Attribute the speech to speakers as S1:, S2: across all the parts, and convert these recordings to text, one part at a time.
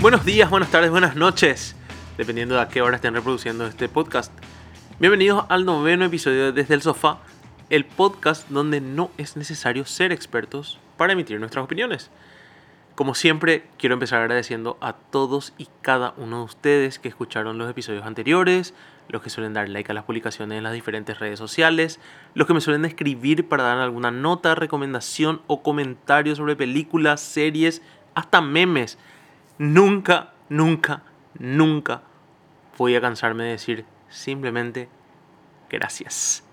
S1: Buenos días, buenas tardes, buenas noches, dependiendo de a qué hora estén reproduciendo este podcast. Bienvenidos al noveno episodio de Desde el Sofá, el podcast donde no es necesario ser expertos para emitir nuestras opiniones. Como siempre, quiero empezar agradeciendo a todos y cada uno de ustedes que escucharon los episodios anteriores, los que suelen dar like a las publicaciones en las diferentes redes sociales, los que me suelen escribir para dar alguna nota, recomendación o comentario sobre películas, series, hasta memes nunca, nunca, nunca voy a cansarme de decir simplemente gracias.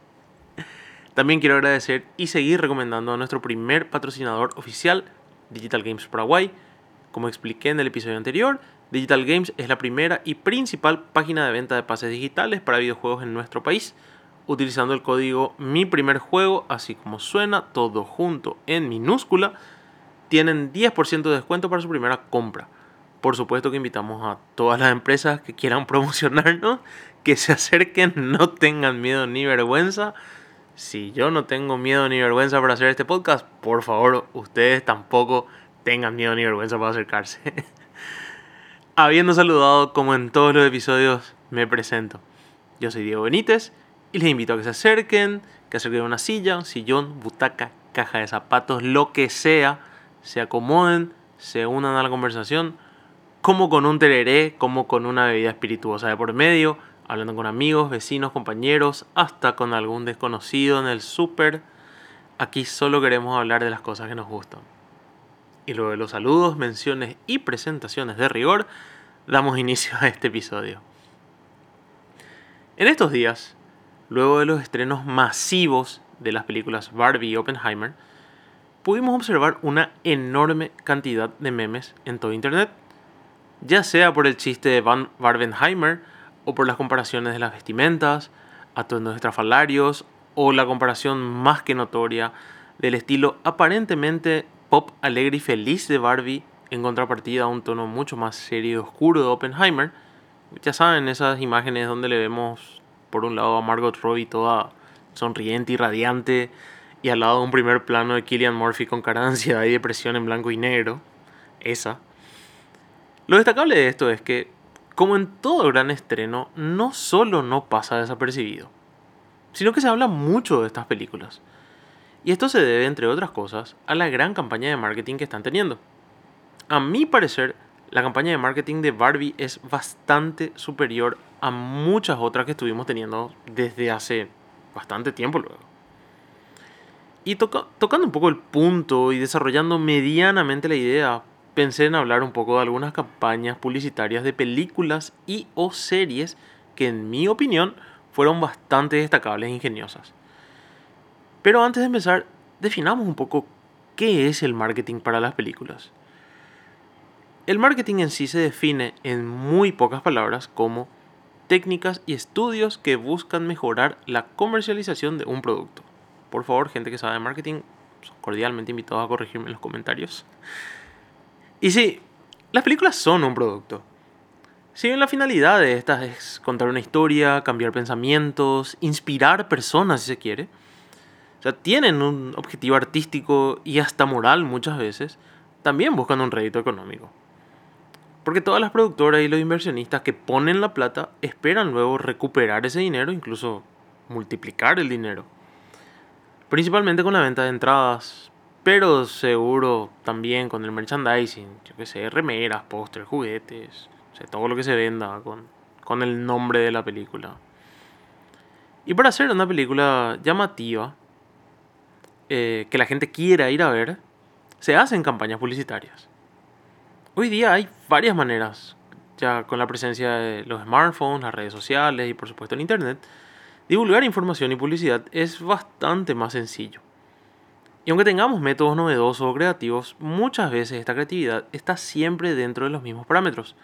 S1: También quiero agradecer y seguir recomendando a nuestro primer patrocinador oficial, Digital Games Paraguay. Como expliqué en el episodio anterior, Digital Games es la primera y principal página de venta de pases digitales para videojuegos en nuestro país. Utilizando el código Mi Primer Juego, así como suena, todo junto en minúscula, tienen 10% de descuento para su primera compra. Por supuesto que invitamos a todas las empresas que quieran promocionarnos, que se acerquen, no tengan miedo ni vergüenza. Si yo no tengo miedo ni vergüenza para hacer este podcast, por favor, ustedes tampoco tengan miedo ni vergüenza para acercarse. Habiendo saludado como en todos los episodios, me presento. Yo soy Diego Benítez y les invito a que se acerquen, que acerquen una silla, un sillón, butaca, caja de zapatos, lo que sea, se acomoden, se unan a la conversación como con un tereré, como con una bebida espirituosa de por medio, hablando con amigos, vecinos, compañeros, hasta con algún desconocido en el súper. Aquí solo queremos hablar de las cosas que nos gustan. Y luego de los saludos, menciones y presentaciones de rigor, damos inicio a este episodio. En estos días, luego de los estrenos masivos de las películas Barbie y Oppenheimer, pudimos observar una enorme cantidad de memes en todo Internet ya sea por el chiste de Van Barbenheimer o por las comparaciones de las vestimentas, atuendos estrafalarios o la comparación más que notoria del estilo aparentemente pop alegre y feliz de Barbie en contrapartida a un tono mucho más serio y oscuro de Oppenheimer. Ya saben, esas imágenes donde le vemos por un lado a Margot Robbie toda sonriente y radiante y al lado un primer plano de Killian Murphy con cara de ansiedad y depresión en blanco y negro. Esa. Lo destacable de esto es que, como en todo gran estreno, no solo no pasa desapercibido, sino que se habla mucho de estas películas. Y esto se debe, entre otras cosas, a la gran campaña de marketing que están teniendo. A mi parecer, la campaña de marketing de Barbie es bastante superior a muchas otras que estuvimos teniendo desde hace bastante tiempo luego. Y tocando un poco el punto y desarrollando medianamente la idea, pensé en hablar un poco de algunas campañas publicitarias de películas y o series que en mi opinión fueron bastante destacables e ingeniosas. Pero antes de empezar, definamos un poco qué es el marketing para las películas. El marketing en sí se define en muy pocas palabras como técnicas y estudios que buscan mejorar la comercialización de un producto. Por favor, gente que sabe de marketing, cordialmente invitados a corregirme en los comentarios. Y sí, las películas son un producto. Si bien la finalidad de estas es contar una historia, cambiar pensamientos, inspirar personas si se quiere, o sea, tienen un objetivo artístico y hasta moral muchas veces, también buscan un rédito económico. Porque todas las productoras y los inversionistas que ponen la plata esperan luego recuperar ese dinero, incluso multiplicar el dinero. Principalmente con la venta de entradas, pero seguro también con el merchandising, yo que sé, remeras, pósters, juguetes, o sea, todo lo que se venda con, con el nombre de la película. Y para hacer una película llamativa, eh, que la gente quiera ir a ver, se hacen campañas publicitarias. Hoy día hay varias maneras, ya con la presencia de los smartphones, las redes sociales y por supuesto el Internet, divulgar información y publicidad es bastante más sencillo. Y aunque tengamos métodos novedosos o creativos, muchas veces esta creatividad está siempre dentro de los mismos parámetros.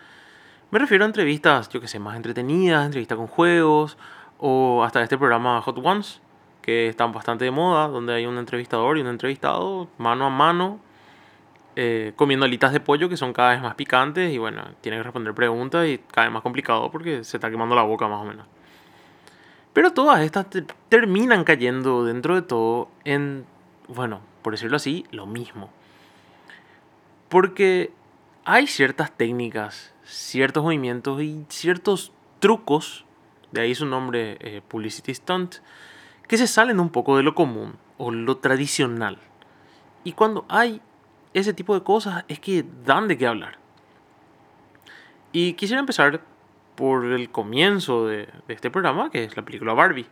S1: Me refiero a entrevistas, yo que sé, más entretenidas, entrevistas con juegos, o hasta este programa Hot Ones, que están bastante de moda, donde hay un entrevistador y un entrevistado mano a mano, eh, comiendo alitas de pollo que son cada vez más picantes y bueno, tiene que responder preguntas y cada vez más complicado porque se está quemando la boca más o menos. Pero todas estas terminan cayendo dentro de todo en, bueno, por decirlo así, lo mismo. Porque hay ciertas técnicas, ciertos movimientos y ciertos trucos, de ahí su nombre eh, Publicity Stunt, que se salen un poco de lo común o lo tradicional. Y cuando hay ese tipo de cosas es que dan de qué hablar. Y quisiera empezar por el comienzo de, este programa, que es la película Barbie.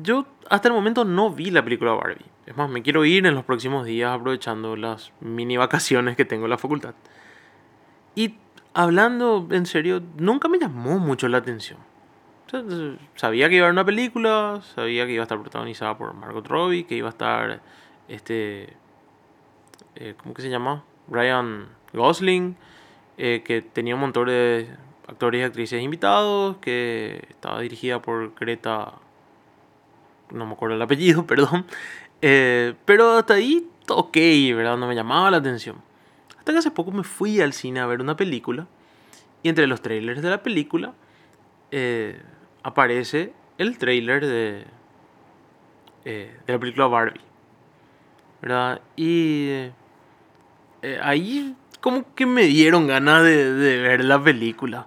S1: Yo hasta el momento no vi la película Barbie. Es más, me quiero ir en los próximos días aprovechando las mini vacaciones que tengo en la facultad. Y hablando en serio, nunca me llamó mucho la atención. sabía que iba a haber una película, sabía que iba a estar protagonizada por Margot Robbie, que iba a estar este... Eh, ¿Cómo que se llama? Ryan Gosling, eh, que tenía un montón de actores y actrices invitados, que estaba dirigida por Greta, no me acuerdo el apellido, perdón, eh, pero hasta ahí, ok, ¿verdad? No me llamaba la atención. Hasta que hace poco me fui al cine a ver una película y entre los trailers de la película eh, aparece el trailer de, eh, de la película Barbie, ¿verdad? Y ahí como que me dieron ganas de, de ver la película.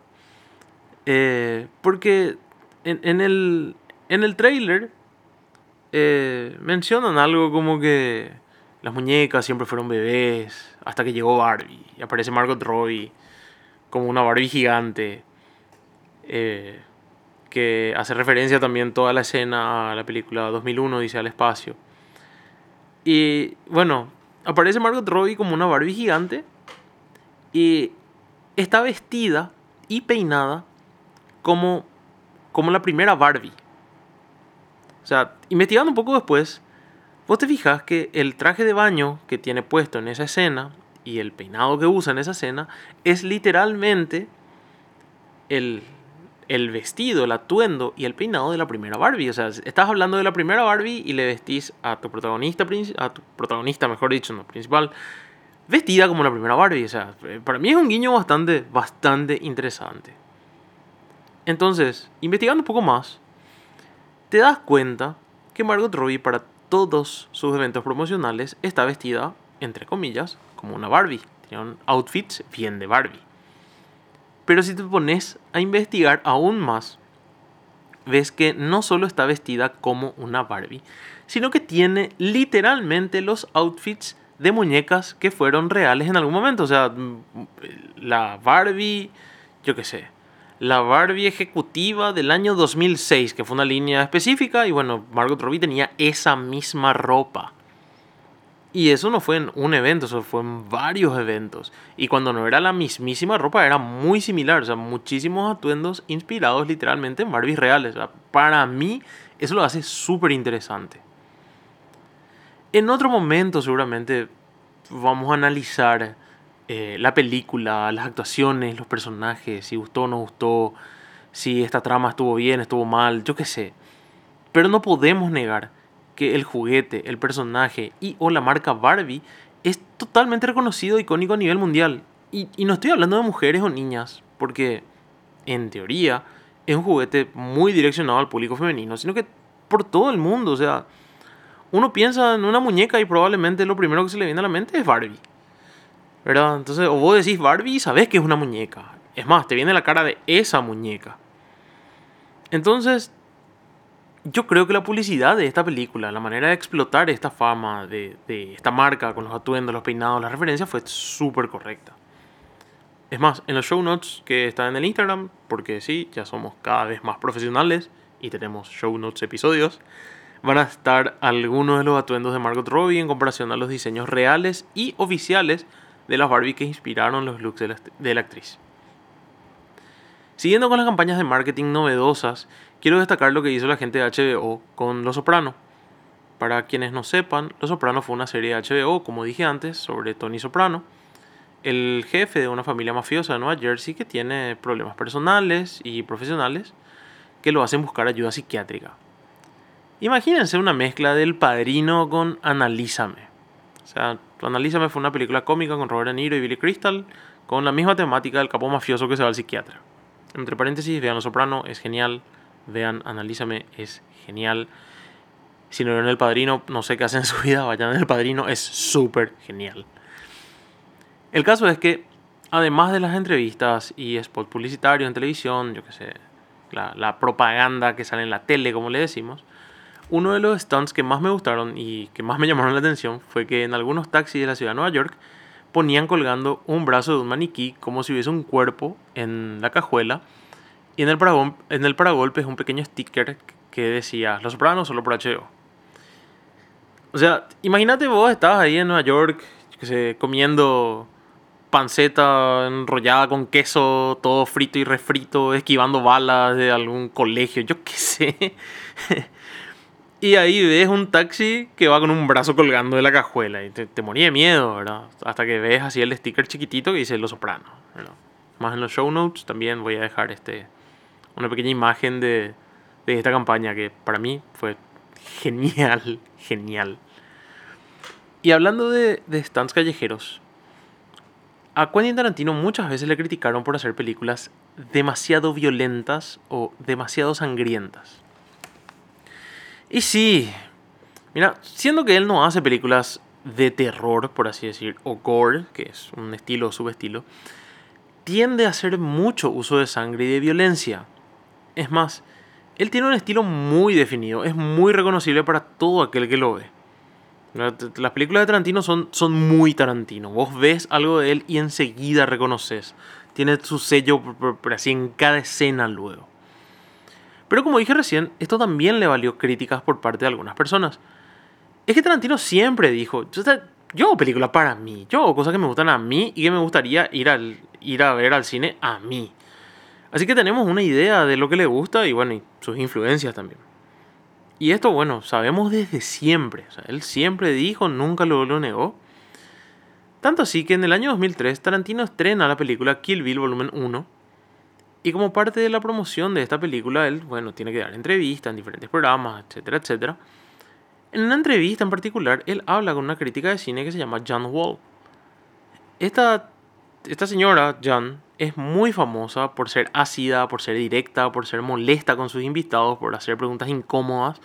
S1: Porque en, el, en el trailer eh, mencionan algo como que las muñecas siempre fueron bebés hasta que llegó Barbie y aparece Margot Robbie como una Barbie gigante eh, que hace referencia también toda la escena a la película 2001 dice al espacio y bueno aparece Margot Robbie como una Barbie gigante y está vestida y peinada como, como la primera Barbie. O sea, investigando un poco después, vos te fijas que el traje de baño que tiene puesto en esa escena y el peinado que usa en esa escena es literalmente el, el vestido, el atuendo y el peinado de la primera Barbie. O sea, estás hablando de la primera Barbie y le vestís a tu protagonista, tu protagonista, mejor dicho, no principal, vestida como la primera Barbie. O sea, para mí es un guiño bastante, bastante interesante. Entonces, investigando un poco más, te das cuenta que Margot Robbie para todos sus eventos promocionales está vestida, entre comillas, como una Barbie. Tiene un outfit bien de Barbie. Pero si te pones a investigar aún más, ves que no solo está vestida como una Barbie, sino que tiene literalmente los outfits de muñecas que fueron reales en algún momento. O sea, la Barbie, yo qué sé, la Barbie ejecutiva del año 2006, que fue una línea específica, y bueno, Margot Robbie tenía esa misma ropa. Y eso no fue en un evento, eso fue en varios eventos. Y cuando no era la mismísima ropa, era muy similar. O sea, muchísimos atuendos inspirados literalmente en Barbies reales. para mí, eso lo hace súper interesante. En otro momento, seguramente, vamos a analizar eh, la película, las actuaciones, los personajes, si gustó o no gustó, si esta trama estuvo bien, estuvo mal, yo qué sé. Pero no podemos negar que el juguete, el personaje y o la marca Barbie es totalmente reconocido, icónico a nivel mundial. Y, y no estoy hablando de mujeres o niñas, porque en teoría es un juguete muy direccionado al público femenino, sino que por todo el mundo. O sea, uno piensa en una muñeca y probablemente lo primero que se le viene a la mente es Barbie. ¿Verdad? Entonces, o vos decís Barbie y sabés que es una muñeca. Es más, te viene la cara de esa muñeca. Entonces, yo creo que la publicidad de esta película, la manera de explotar esta fama de, de esta marca con los atuendos, los peinados, las referencias fue súper correcta. Es más, en los show notes que están en el Instagram, porque sí, ya somos cada vez más profesionales y tenemos show notes episodios, van a estar algunos de los atuendos de Margot Robbie en comparación a los diseños reales y oficiales de las Barbie que inspiraron los looks de la, actriz. Siguiendo con las campañas de marketing novedosas, quiero destacar lo que hizo la gente de HBO con Los Soprano. Para quienes no sepan, Los Soprano fue una serie de HBO, como dije antes, sobre Tony Soprano, el jefe de una familia mafiosa de Nueva Jersey que tiene problemas personales y profesionales que lo hacen buscar ayuda psiquiátrica. Imagínense una mezcla del Padrino con Analízame. O sea, Analízame fue una película cómica con Robert De Niro y Billy Crystal, con la misma temática del capo mafioso que se va al psiquiatra. Entre paréntesis, vean Los Soprano, es genial. Vean Analízame, es genial. Si no vieron El Padrino, no sé qué hacen en su vida, vayan El Padrino, es súper genial. El caso es que, además de las entrevistas y spot publicitarios en televisión, yo qué sé, la, la propaganda que sale en la tele, como le decimos, uno de los stunts que más me gustaron y que más me llamaron la atención fue que en algunos taxis de la ciudad de Nueva York ponían colgando un brazo de un maniquí como si hubiese un cuerpo en la cajuela y en el, en el paragolpe es un pequeño sticker que decía Los Sopranos solo por HBO. O sea, imagínate vos estabas ahí en Nueva York, comiendo panceta enrollada con queso, todo frito y refrito, esquivando balas de algún colegio, yo qué sé. Y ahí ves un taxi que va con un brazo colgando de la cajuela y te, te moría de miedo, ¿verdad? Hasta que ves así el sticker chiquitito que dice Los Sopranos, Más en los show notes también voy a dejar este, una pequeña imagen de, de esta campaña que para mí fue genial, genial. Y hablando de, de stands callejeros, a Quentin Tarantino muchas veces le criticaron por hacer películas demasiado violentas o demasiado sangrientas. Y sí, mira, siendo que él no hace películas de terror, por así decir, o gore, que es un estilo o subestilo, tiende a hacer mucho uso de sangre y de violencia. Es más, él tiene un estilo muy definido, es muy reconocible para todo aquel que lo ve. Las películas de Tarantino son, son muy Tarantino. Vos ves algo de él y enseguida reconoces. Tiene su sello así en cada escena luego. Pero como dije recién, esto también le valió críticas por parte de algunas personas. Es que Tarantino siempre dijo, yo hago películas para mí, yo hago cosas que me gustan a mí y que me gustaría ir, al, ir a ver al cine a mí. Así que tenemos una idea de lo que le gusta y bueno, y sus influencias también. Y esto, bueno, sabemos desde siempre. O sea, él siempre dijo, nunca lo, negó. Tanto así que en el año 2003 Tarantino estrena la película Kill Bill Volumen 1 y como parte de la promoción de esta película, él, bueno, tiene que dar entrevistas en diferentes programas, etcétera, etcétera. En una entrevista en particular, él habla con una crítica de cine que se llama John Wall. Esta, esta señora, John, es muy famosa por ser ácida, por ser directa, por ser molesta con sus invitados, por hacer preguntas incómodas,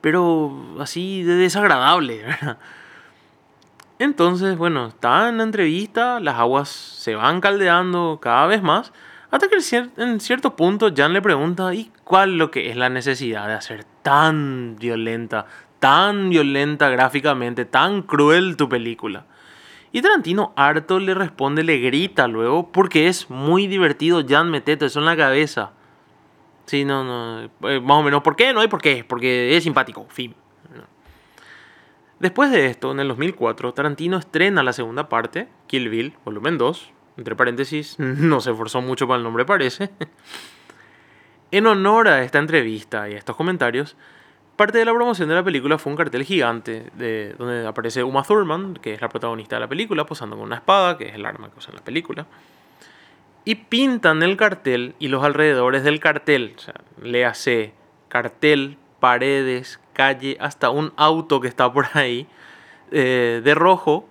S1: pero así de desagradable. Entonces, bueno, está en la entrevista, las aguas se van caldeando cada vez más hasta que en cierto punto Jan le pregunta, ¿y cuál lo que es la necesidad de hacer tan violenta, tan violenta gráficamente, tan cruel tu película? Y Tarantino harto le responde, le grita luego, porque es muy divertido, Jan, metete eso en la cabeza. Sí, no, no, eh, más o menos, ¿por qué? No hay por qué, porque es simpático, fin. Después de esto, en el 2004, Tarantino estrena la segunda parte, Kill Bill, volumen 2, entre paréntesis, no se esforzó mucho para el nombre parece. en honor a esta entrevista y a estos comentarios, parte de la promoción de la película fue un cartel gigante de, donde aparece Uma Thurman, que es la protagonista de la película, posando con una espada, que es el arma que usa en la película. Y pintan el cartel y los alrededores del cartel, o sea, le hace cartel, paredes, calle, hasta un auto que está por ahí, eh, de rojo,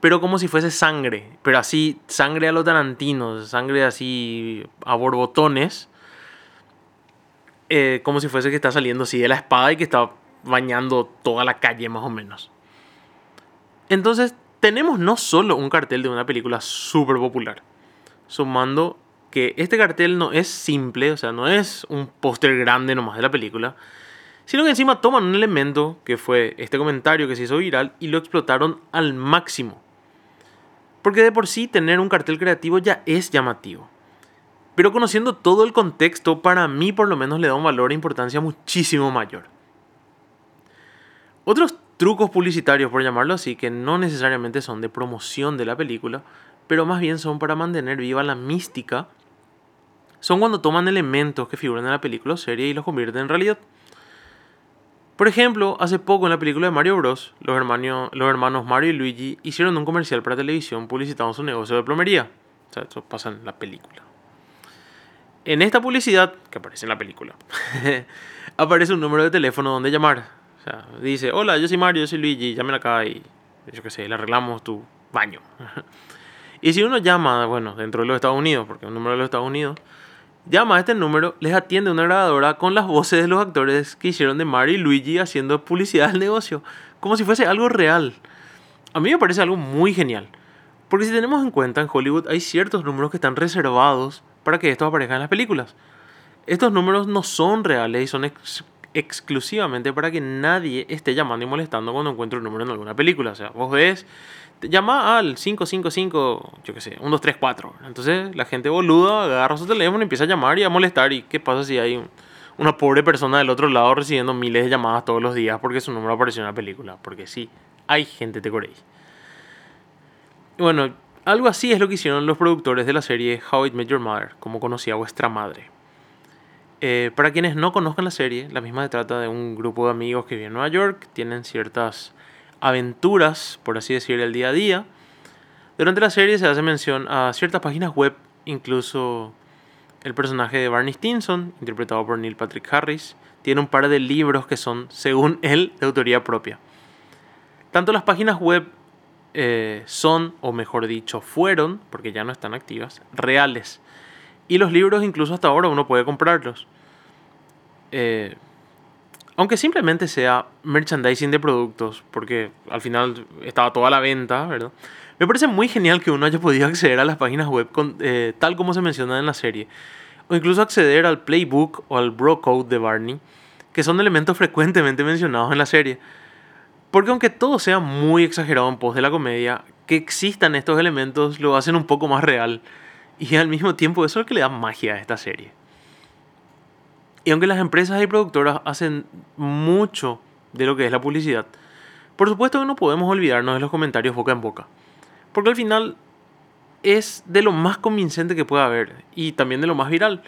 S1: pero como si fuese sangre, pero así, sangre a los tarantinos, sangre así a borbotones, eh, como si fuese que está saliendo así de la espada y que está bañando toda la calle más o menos. Entonces, tenemos no solo un cartel de una película súper popular, sumando que este cartel no es simple, o sea, no es un póster grande nomás de la película, sino que encima toman un elemento que fue este comentario que se hizo viral y lo explotaron al máximo. Porque de por sí tener un cartel creativo ya es llamativo. Pero conociendo todo el contexto, para mí por lo menos le da un valor e importancia muchísimo mayor. Otros trucos publicitarios, por llamarlo así, que no necesariamente son de promoción de la película, pero más bien son para mantener viva la mística, son cuando toman elementos que figuran en la película o serie y los convierten en realidad. Por ejemplo, hace poco en la película de Mario Bros, los hermanos, los hermanos Mario y Luigi hicieron un comercial para televisión publicitando su negocio de plomería. O sea, eso pasa en la película. en esta publicidad, que aparece en la película, aparece un número de teléfono donde llamar. O sea, dice, hola, yo soy Mario, yo soy Luigi, llamen acá y yo qué sé, le arreglamos tu baño. y si uno llama, bueno, dentro de los Estados Unidos, porque es un número de los Estados Unidos, llama a este número, les atiende una grabadora con las voces de los actores que hicieron de Mario y Luigi haciendo publicidad del negocio, como si fuese algo real. A mí me parece algo muy genial. Porque si tenemos en cuenta, en Hollywood hay ciertos números que están reservados para que esto aparezca en las películas. Estos números no son reales y son exclusivamente para que nadie esté llamando y molestando cuando encuentre un número en alguna película. O sea, vos ves, llama al 555, yo qué sé, 1234. Entonces la gente boluda agarra su teléfono y empieza a llamar y a molestar. ¿Y qué pasa si hay una pobre persona del otro lado recibiendo miles de llamadas todos los días porque su número apareció en la película? Porque sí, hay gente te coréis. Bueno, algo así es lo que hicieron los productores de la serie How It Met Your Mother, como conocía vuestra madre. Eh, para quienes no conozcan la serie, la misma se trata de un grupo de amigos que viven en Nueva York, tienen ciertas aventuras, por así decir, el día a día. Durante la serie se hace mención a ciertas páginas web, incluso el personaje de Barney Stinson, interpretado por Neil Patrick Harris, tiene un par de libros que son, según él, de autoría propia. Tanto las páginas web eh, son, o mejor dicho, fueron, porque ya no están activas, reales. Y los libros incluso hasta ahora uno puede comprarlos. Eh, aunque simplemente sea merchandising de productos, porque al final estaba toda la venta, ¿verdad? Me parece muy genial que uno haya podido acceder a las páginas web eh, tal como se menciona en la serie. O incluso acceder al playbook o al bro code de Barney, que son elementos frecuentemente mencionados en la serie. Porque aunque todo sea muy exagerado en pos de la comedia, que existan estos elementos lo hacen un poco más real. Y al mismo tiempo eso es lo que le da magia a esta serie. Y aunque las empresas y productoras hacen mucho de lo que es la publicidad, por supuesto que no podemos olvidarnos de los comentarios boca en boca. Porque al final es de lo más convincente que pueda haber y también de lo más viral.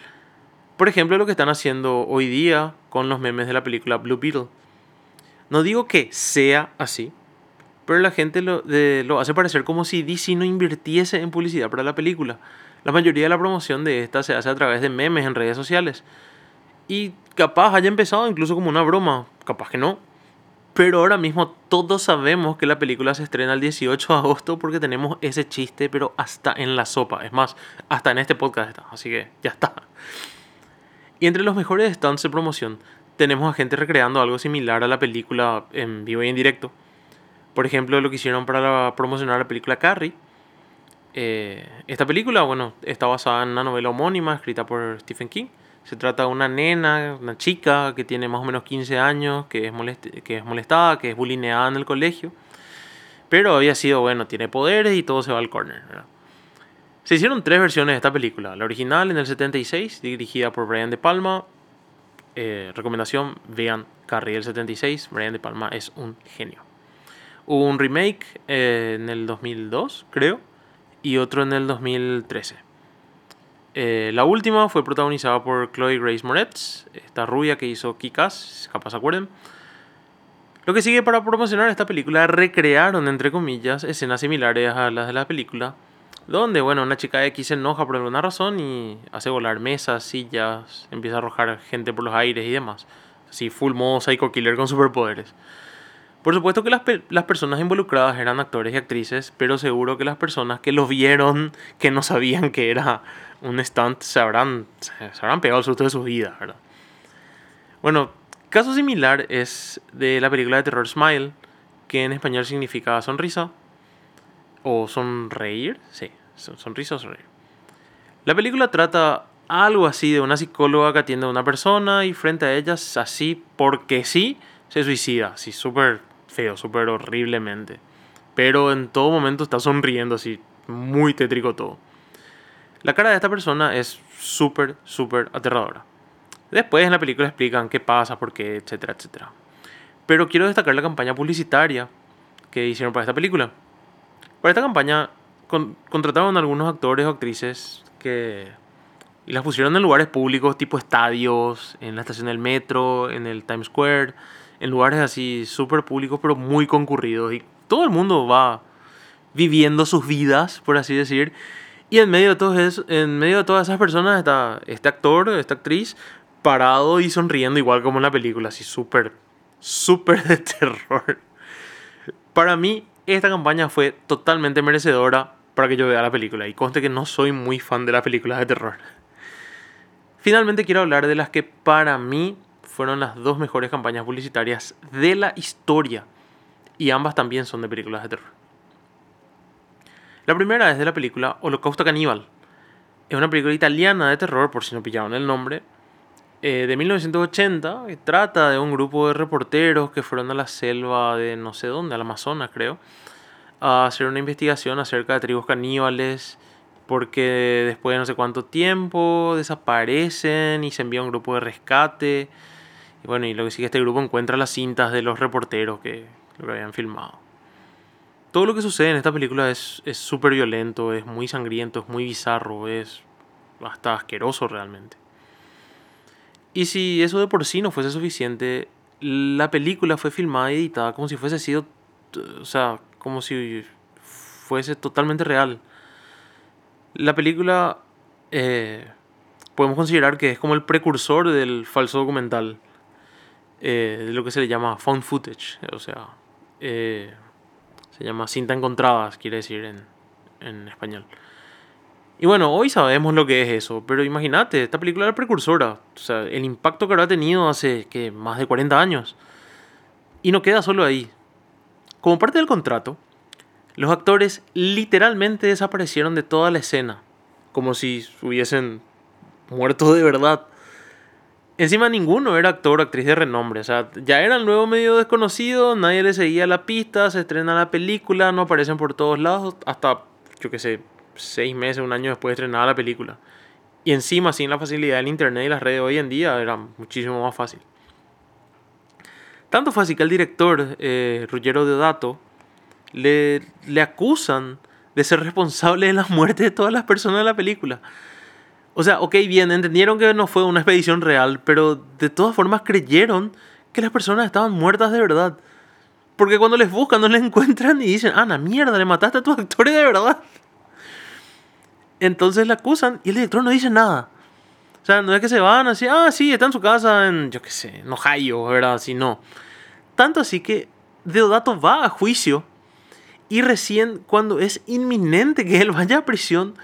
S1: Por ejemplo, lo que están haciendo hoy día con los memes de la película Blue Beetle. No digo que sea así, pero la gente lo, lo, hace parecer como si DC no invirtiese en publicidad para la película. La mayoría de la promoción de esta se hace a través de memes en redes sociales. Y capaz haya empezado incluso como una broma, capaz que no. Pero ahora mismo todos sabemos que la película se estrena el 18 de agosto porque tenemos ese chiste, pero hasta en la sopa. Es más, hasta en este podcast está. Así que ya está. Y entre los mejores stands de promoción tenemos a gente recreando algo similar a la película en vivo y en directo. Por ejemplo, lo que hicieron para promocionar la película Carrie. Eh, esta película, bueno, está basada en una novela homónima escrita por Stephen King. Se trata de una nena, una chica que tiene más o menos 15 años, que es, que es molestada, que es bulineada en el colegio. Pero había sido, bueno, tiene poderes y todo se va al corner. Se hicieron tres versiones de esta película. La original en el 76, dirigida por Brian De Palma, eh, recomendación, vean Carrie del 76. Brian De Palma es un genio. Hubo un remake eh, en el 2002, creo, y otro en el 2013. Eh, la última fue protagonizada por Chloe Grace Moretz, esta rubia que hizo Kikas, capaz se acuerden. Lo que sigue para promocionar esta película recrearon, entre comillas, escenas similares a las de la película, donde, bueno, una chica X se enoja por alguna razón y hace volar mesas, sillas, empieza a arrojar gente por los aires y demás. Así, full modo Psycho Killer con superpoderes. Por supuesto que las, las, personas involucradas eran actores y actrices, pero seguro que las personas que lo vieron, que no sabían que era un stunt, se habrán, se habrán pegado el susto de su vida, ¿verdad? Bueno, caso similar es de la película de terror Smile, que en español significa sonrisa o sonreír, sí, sonrisa o sonreír. La película trata algo así de una psicóloga que atiende a una persona y frente a ella, así porque sí, se suicida, así súper feo, súper horriblemente. Pero en todo momento está sonriendo, así, muy tétrico todo. La cara de esta persona es súper, súper aterradora. Después en la película explican qué pasa, por qué, etcétera, etcétera. Pero quiero destacar la campaña publicitaria que hicieron para esta película. Para esta campaña contrataron a algunos actores o actrices que y las pusieron en lugares públicos tipo estadios, en la estación del metro, en el Times Square, en lugares así súper públicos pero muy concurridos y todo el mundo va viviendo sus vidas, por así decir, Y en medio de, todo eso, en medio de todas esas personas está este actor, esta actriz, parado y sonriendo igual como en la película, así súper, súper de terror. Para mí, esta campaña fue totalmente merecedora para que yo vea la película. Y conste que no soy muy fan de las películas de terror. Finalmente quiero hablar de las que para mí fueron las dos mejores campañas publicitarias de la historia. Y ambas también son de películas de terror. La primera es de la película Holocausto Caníbal. Es una película italiana de terror, por si no pillaron el nombre, eh, de 1980. Que trata de un grupo de reporteros que fueron a la selva de no sé dónde, al Amazonas creo, a hacer una investigación acerca de tribus caníbales porque después de no sé cuánto tiempo desaparecen y se envía un grupo de rescate. Y bueno, y lo que sigue este grupo encuentra las cintas de los reporteros que lo habían filmado. Todo lo que sucede en esta película es súper violento, es muy sangriento, es muy bizarro, es hasta asqueroso realmente. Y si eso de por sí no fuese suficiente, la película fue filmada y editada como si fuese sido, o sea, como si fuese totalmente real. La película eh, podemos considerar que es como el precursor del falso documental, eh, de lo que se le llama found footage, o sea, eh, se llama cinta encontradas, quiere decir en, en español. Y bueno, hoy sabemos lo que es eso, pero imagínate, esta película era precursora, o sea, el impacto que habrá tenido hace que más de 40 años. Y no queda solo ahí, como parte del contrato, los actores literalmente desaparecieron de toda la escena, como si hubiesen muerto de verdad. Encima ninguno era actor o actriz de renombre, o sea, ya era el nuevo medio desconocido, nadie le seguía la pista, se estrena la película, no aparecen por todos lados, hasta, yo qué sé, seis meses, un año después de estrenada la película. Y encima, sin la facilidad del internet y las redes hoy en día, era muchísimo más fácil. Tanto fue así que el director, eh, Ruggero Deodato, le, le acusan de ser responsable de la muerte de todas las personas de la película. O sea, ok, bien, entendieron que no fue una expedición real, pero de todas formas creyeron que las personas estaban muertas de verdad. Porque cuando les buscan no les encuentran y dicen, ah, la mierda, le mataste a tus actores de verdad. Entonces le acusan y el director no dice nada. O sea, no es que se van así, ah, sí, está en su casa en, yo qué sé, en Ohio, ¿verdad? Así no. Tanto así que Deodato va a juicio y recién cuando es inminente que él vaya a prisión,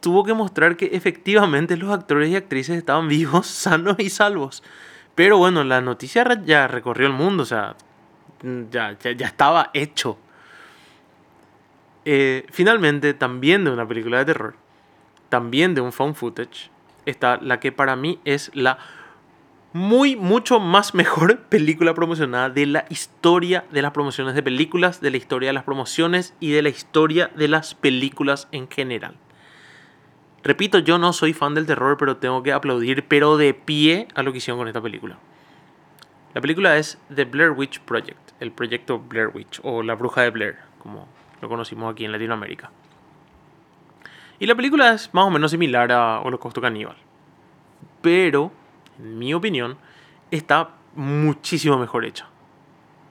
S1: tuvo que mostrar que efectivamente los actores y actrices estaban vivos, sanos y salvos. Pero bueno, la noticia ya recorrió el mundo, o sea, ya, ya, estaba hecho. Eh, finalmente, también de una película de terror, también de un phone footage, está la que para mí es la muy, mucho más mejor película promocionada de la historia de las promociones de películas, de la historia de las promociones y de la historia de las películas en general. Repito, yo no soy fan del terror, pero tengo que aplaudir, pero de pie, a lo que hicieron con esta película. La película es The Blair Witch Project, el proyecto Blair Witch, o La Bruja de Blair, como lo conocimos aquí en Latinoamérica. Y la película es más o menos similar a Holocausto Caníbal. Pero, en mi opinión, está muchísimo mejor hecha.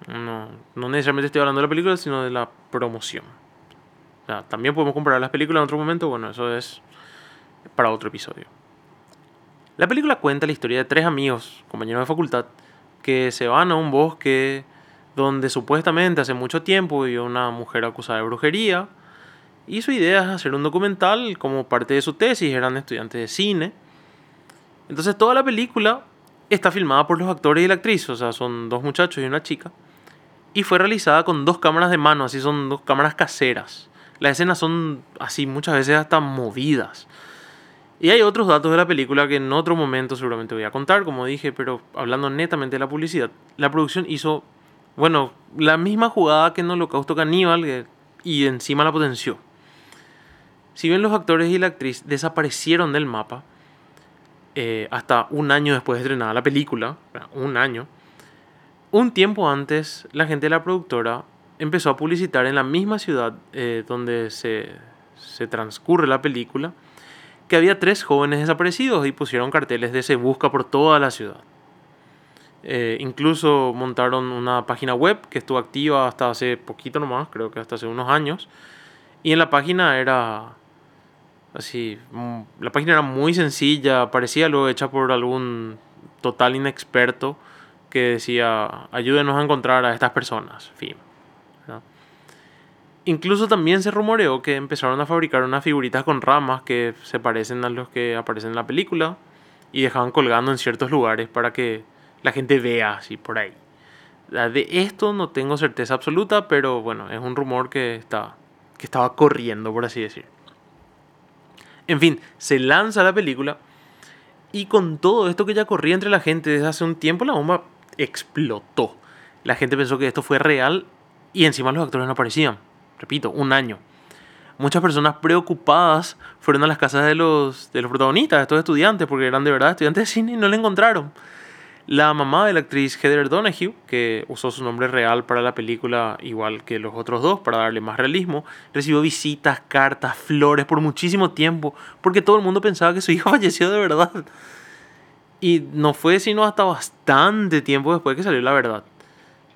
S1: No, no necesariamente estoy hablando de la película, sino de la promoción. O sea, también podemos comparar las películas en otro momento, bueno, eso es para otro episodio. La película cuenta la historia de tres amigos, compañeros de facultad, que se van a un bosque donde supuestamente hace mucho tiempo vivió una mujer acusada de brujería y su idea es hacer un documental como parte de su tesis, eran estudiantes de cine. Entonces toda la película está filmada por los actores y la actriz, o sea, son dos muchachos y una chica. Y fue realizada con dos cámaras de mano, así son dos cámaras caseras. Las escenas son así muchas veces hasta movidas. Y hay otros datos de la película que en otro momento seguramente voy a contar, como dije, pero hablando netamente de la publicidad, la producción hizo, bueno, la misma jugada que en Holocausto Caníbal y encima la potenció. Si bien los actores y la actriz desaparecieron del mapa, eh, hasta un año después de estrenada la película, un año, un tiempo antes la gente de la productora empezó a publicitar en la misma ciudad eh, donde se, se transcurre la película, que había tres jóvenes desaparecidos y pusieron carteles de se busca por toda la ciudad. Eh, incluso montaron una página web que estuvo activa hasta hace poquito nomás, creo que hasta hace unos años. Y en la página era Así, mm, la página era muy sencilla, parecía luego hecha por algún total inexperto que decía, ayúdenos a encontrar a estas personas, fin. Incluso también se rumoreó que empezaron a fabricar unas figuritas con ramas que se parecen a los que aparecen en la película y dejaban colgando en ciertos lugares para que la gente vea así por ahí. De esto no tengo certeza absoluta, pero bueno, es un rumor que, está, que estaba corriendo, por así decir. En fin, se lanza la película y con todo esto que ya corría entre la gente desde hace un tiempo, la bomba explotó. La gente pensó que esto fue real y encima los actores no aparecían. Repito, un año. Muchas personas preocupadas fueron a las casas de los, de los protagonistas, de estos estudiantes, porque eran de verdad estudiantes de cine y no le encontraron. La mamá de la actriz Heather Donahue, que usó su nombre real para la película igual que los otros dos, para darle más realismo, recibió visitas, cartas, flores por muchísimo tiempo, porque todo el mundo pensaba que su hija falleció de verdad. Y no fue sino hasta bastante tiempo después que salió la verdad.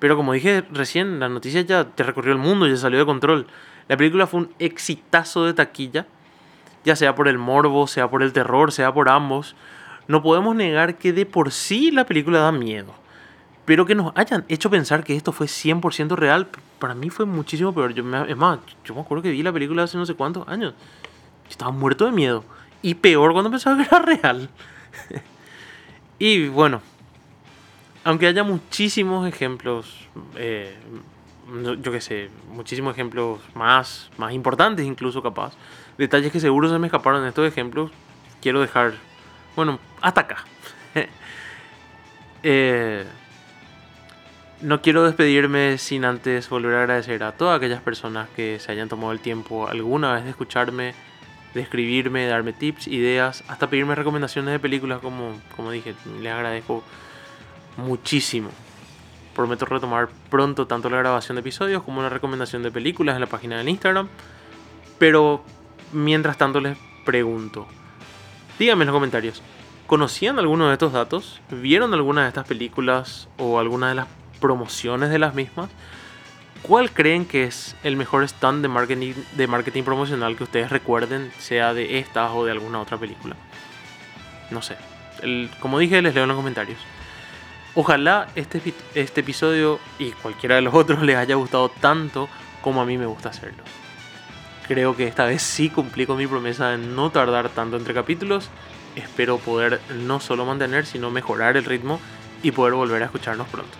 S1: Pero como dije recién, la noticia ya te recorrió el mundo, ya salió de control. La película fue un exitazo de taquilla, ya sea por el morbo, sea por el terror, sea por ambos no podemos negar que de por sí la película da miedo. Pero que nos hayan hecho pensar que esto fue 100% real, para mí fue muchísimo peor. Yo es más, yo me acuerdo que vi la película hace no sé cuántos años. Yo estaba muerto de miedo. Y peor cuando pensaba que era real. y bueno, aunque haya muchísimos ejemplos, eh, yo qué sé, muchísimos ejemplos más, más importantes incluso capaz, detalles que seguro se me escaparon en estos ejemplos, quiero dejar bueno, hasta acá. Eh, no quiero despedirme sin antes volver a agradecer a todas aquellas personas que se hayan tomado el tiempo alguna vez de escucharme, de escribirme, de darme tips, ideas, hasta pedirme recomendaciones de películas, como, como dije, les agradezco muchísimo. Prometo retomar pronto tanto la grabación de episodios como una recomendación de películas en la página del Instagram. Pero mientras tanto les pregunto, Díganme en los comentarios, ¿conocían alguno de estos datos? ¿Vieron alguna de estas películas o alguna de las promociones de las mismas? ¿Cuál creen que es el mejor stand de marketing, de marketing promocional que ustedes recuerden, sea de esta o de alguna otra película? No sé. como dije, les leo en los comentarios. Ojalá este, este episodio y cualquiera de los otros les haya gustado tanto como a mí me gusta hacerlo. Creo que esta vez sí cumplí con mi promesa de no tardar tanto entre capítulos. Espero poder no solo mantener, sino mejorar el ritmo y poder volver a escucharnos pronto.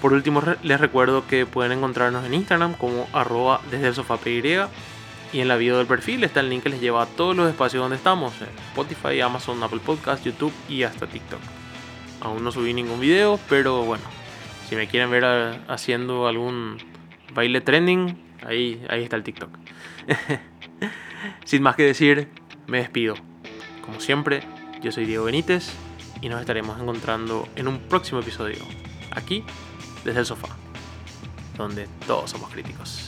S1: Por último, les recuerdo que pueden encontrarnos en Instagram como arroba desde el sofá y en la bio del perfil está el link que les lleva a todos los espacios donde estamos, Spotify, Amazon, Apple Podcast, YouTube y hasta TikTok. Aún no subí ningún video, pero bueno, si me quieren ver haciendo algún baile trending, ahí, ahí está el TikTok. Sin más que decir, me despido. Como siempre, yo soy Diego Benítez y nos estaremos encontrando en un próximo episodio, aquí, desde el sofá, donde todos somos críticos.